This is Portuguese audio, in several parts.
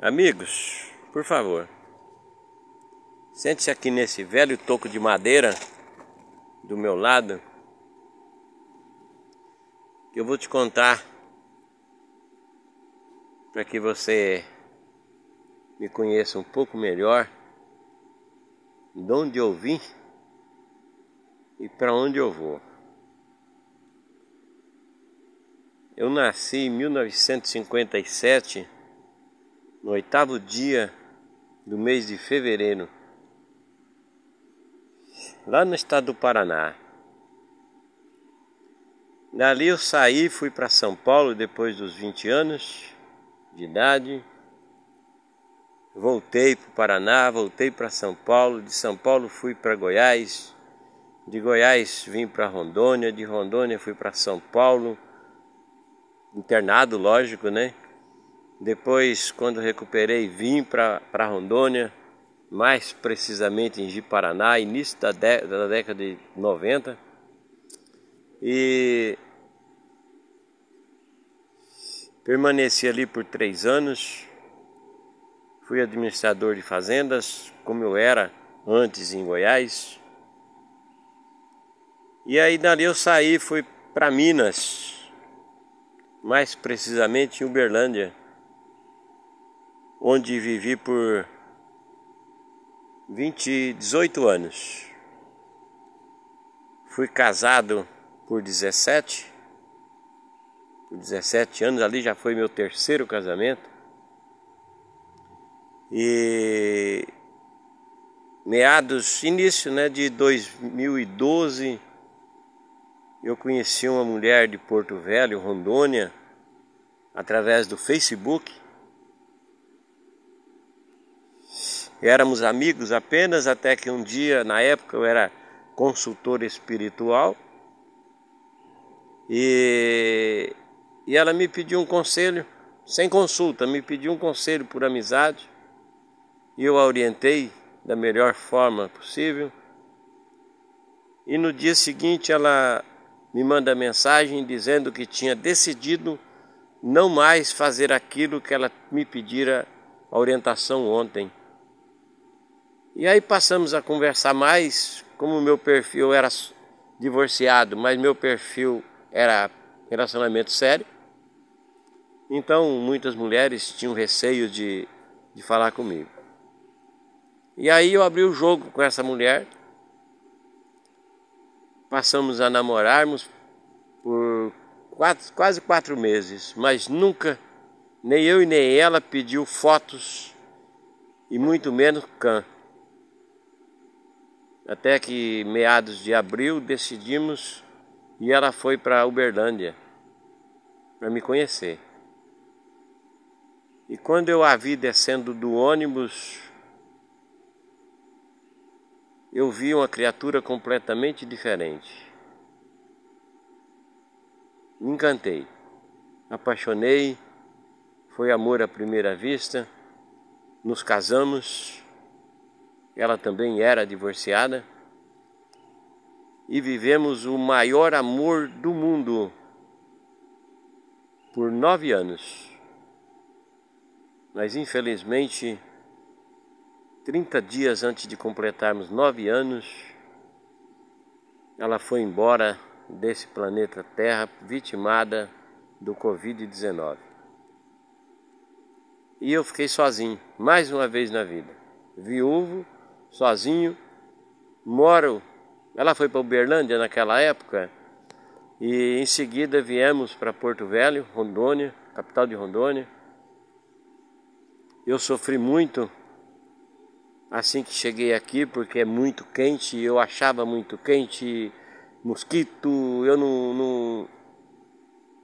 Amigos, por favor, sente-se aqui nesse velho toco de madeira do meu lado, que eu vou te contar para que você me conheça um pouco melhor, de onde eu vim e para onde eu vou. Eu nasci em 1957 no oitavo dia do mês de fevereiro, lá no estado do Paraná. Dali eu saí, fui para São Paulo depois dos 20 anos de idade. Voltei para o Paraná, voltei para São Paulo, de São Paulo fui para Goiás, de Goiás vim para Rondônia, de Rondônia fui para São Paulo, internado, lógico, né? Depois, quando recuperei, vim para Rondônia, mais precisamente em Ji-Paraná, início da, da década de 90. E permaneci ali por três anos. Fui administrador de fazendas, como eu era antes em Goiás. E aí dali eu saí, fui para Minas, mais precisamente em Uberlândia onde vivi por 20, 18 anos. Fui casado por 17, por 17 anos, ali já foi meu terceiro casamento. E meados, início né, de 2012, eu conheci uma mulher de Porto Velho, Rondônia, através do Facebook. Éramos amigos apenas até que um dia, na época eu era consultor espiritual e, e ela me pediu um conselho, sem consulta, me pediu um conselho por amizade e eu a orientei da melhor forma possível. E no dia seguinte ela me manda mensagem dizendo que tinha decidido não mais fazer aquilo que ela me pedira a orientação ontem. E aí passamos a conversar mais, como meu perfil era divorciado, mas meu perfil era relacionamento sério. Então muitas mulheres tinham receio de, de falar comigo. E aí eu abri o jogo com essa mulher. Passamos a namorarmos por quatro, quase quatro meses, mas nunca, nem eu e nem ela pediu fotos e muito menos can. Até que meados de abril decidimos e ela foi para Uberlândia para me conhecer. E quando eu a vi descendo do ônibus, eu vi uma criatura completamente diferente. Me encantei, apaixonei, foi amor à primeira vista, nos casamos ela também era divorciada, e vivemos o maior amor do mundo por nove anos. Mas infelizmente, 30 dias antes de completarmos nove anos, ela foi embora desse planeta Terra vitimada do Covid-19. E eu fiquei sozinho, mais uma vez na vida, viúvo sozinho. Moro. Ela foi para Uberlândia naquela época e em seguida viemos para Porto Velho, Rondônia, capital de Rondônia. Eu sofri muito assim que cheguei aqui porque é muito quente, eu achava muito quente, mosquito, eu não, não,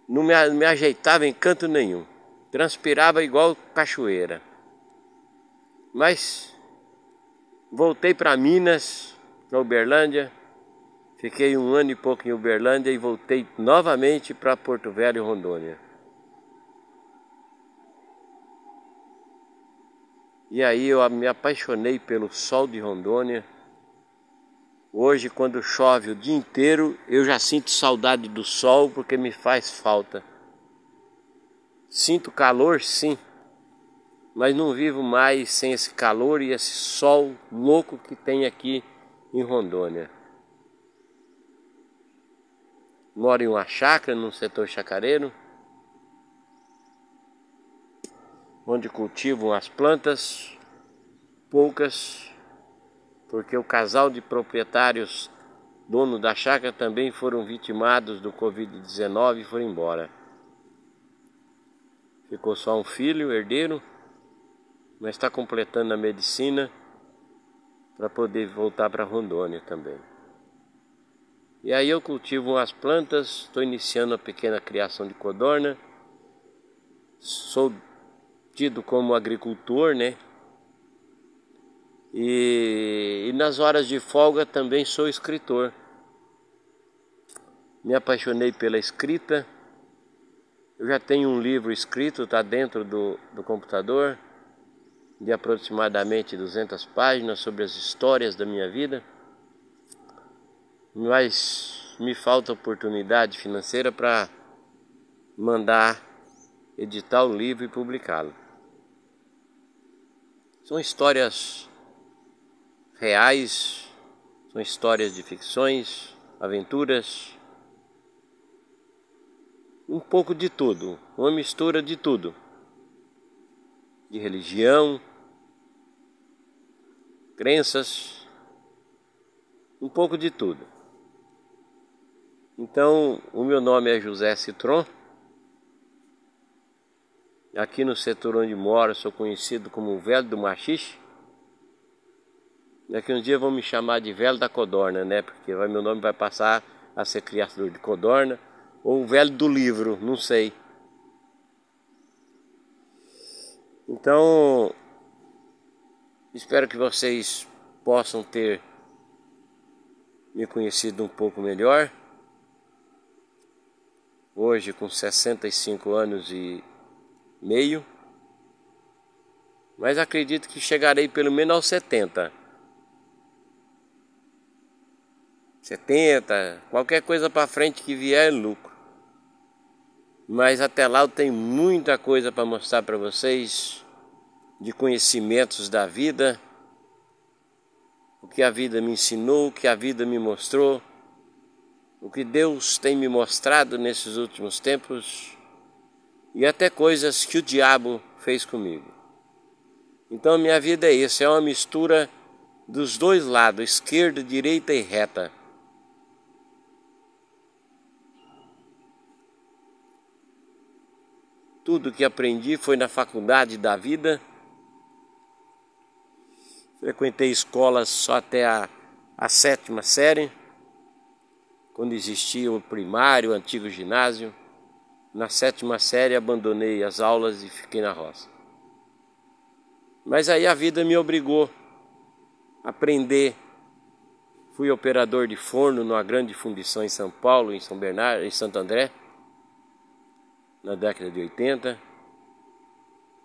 não me, me ajeitava em canto nenhum. Transpirava igual cachoeira. Mas Voltei para Minas, para Uberlândia. Fiquei um ano e pouco em Uberlândia e voltei novamente para Porto Velho, Rondônia. E aí eu me apaixonei pelo sol de Rondônia. Hoje, quando chove o dia inteiro, eu já sinto saudade do sol porque me faz falta. Sinto calor, sim, mas não vivo mais sem esse calor e esse sol louco que tem aqui em Rondônia. Moro em uma chácara, num setor chacareiro, onde cultivam as plantas, poucas, porque o casal de proprietários, dono da chácara, também foram vitimados do Covid-19 e foram embora. Ficou só um filho, herdeiro, mas está completando a medicina para poder voltar para Rondônia também. E aí eu cultivo umas plantas, estou iniciando a pequena criação de codorna. Sou tido como agricultor, né? E, e nas horas de folga também sou escritor. Me apaixonei pela escrita. Eu já tenho um livro escrito, está dentro do, do computador, de aproximadamente 200 páginas sobre as histórias da minha vida mas me falta oportunidade financeira para mandar editar o livro e publicá-lo. São histórias reais, são histórias de ficções, aventuras, um pouco de tudo, uma mistura de tudo. De religião, crenças, um pouco de tudo. Então, o meu nome é José Citron. Aqui no setor onde moro, sou conhecido como o Velho do Machixe. Daqui um dia vão me chamar de Velho da Codorna, né? Porque vai, meu nome vai passar a ser criador de codorna. Ou o Velho do Livro, não sei. Então, espero que vocês possam ter me conhecido um pouco melhor hoje com 65 anos e meio, mas acredito que chegarei pelo menos aos 70. 70, qualquer coisa para frente que vier é lucro. Mas até lá eu tenho muita coisa para mostrar para vocês de conhecimentos da vida, o que a vida me ensinou, o que a vida me mostrou o que Deus tem me mostrado nesses últimos tempos e até coisas que o diabo fez comigo. Então minha vida é isso, é uma mistura dos dois lados, esquerda, direita e reta. Tudo que aprendi foi na faculdade da vida. Frequentei escolas só até a, a sétima série quando existia o primário, o antigo ginásio. Na sétima série abandonei as aulas e fiquei na roça. Mas aí a vida me obrigou a aprender. Fui operador de forno numa grande fundição em São Paulo, em São Bernardo, em Santo André, na década de 80.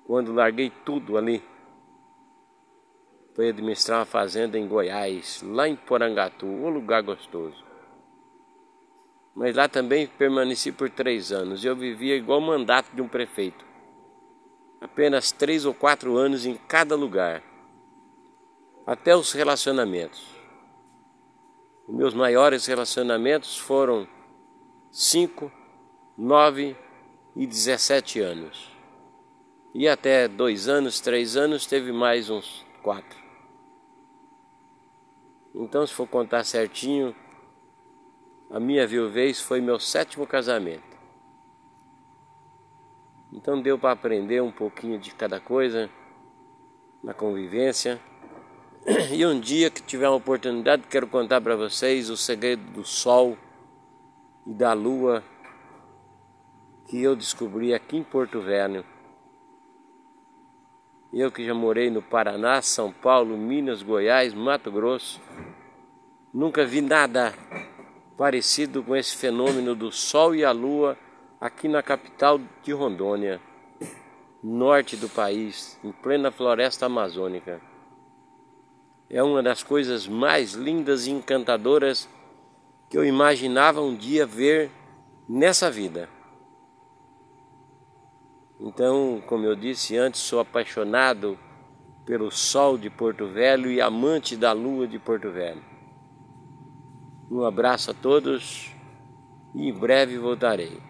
Quando larguei tudo ali, fui administrar uma fazenda em Goiás, lá em Porangatu, um lugar gostoso mas lá também permaneci por três anos. Eu vivia igual mandato de um prefeito. Apenas três ou quatro anos em cada lugar. Até os relacionamentos. Os meus maiores relacionamentos foram cinco, nove e dezessete anos. E até dois anos, três anos, teve mais uns quatro. Então, se for contar certinho, a minha viuvez foi meu sétimo casamento. Então deu para aprender um pouquinho de cada coisa na convivência. E um dia que tiver uma oportunidade, quero contar para vocês o segredo do sol e da lua que eu descobri aqui em Porto Velho. Eu que já morei no Paraná, São Paulo, Minas, Goiás, Mato Grosso, nunca vi nada parecido com esse fenômeno do Sol e a Lua aqui na capital de Rondônia, norte do país, em plena floresta amazônica. É uma das coisas mais lindas e encantadoras que eu imaginava um dia ver nessa vida. Então, como eu disse antes, sou apaixonado pelo sol de Porto Velho e amante da lua de Porto Velho. Um abraço a todos e em breve voltarei.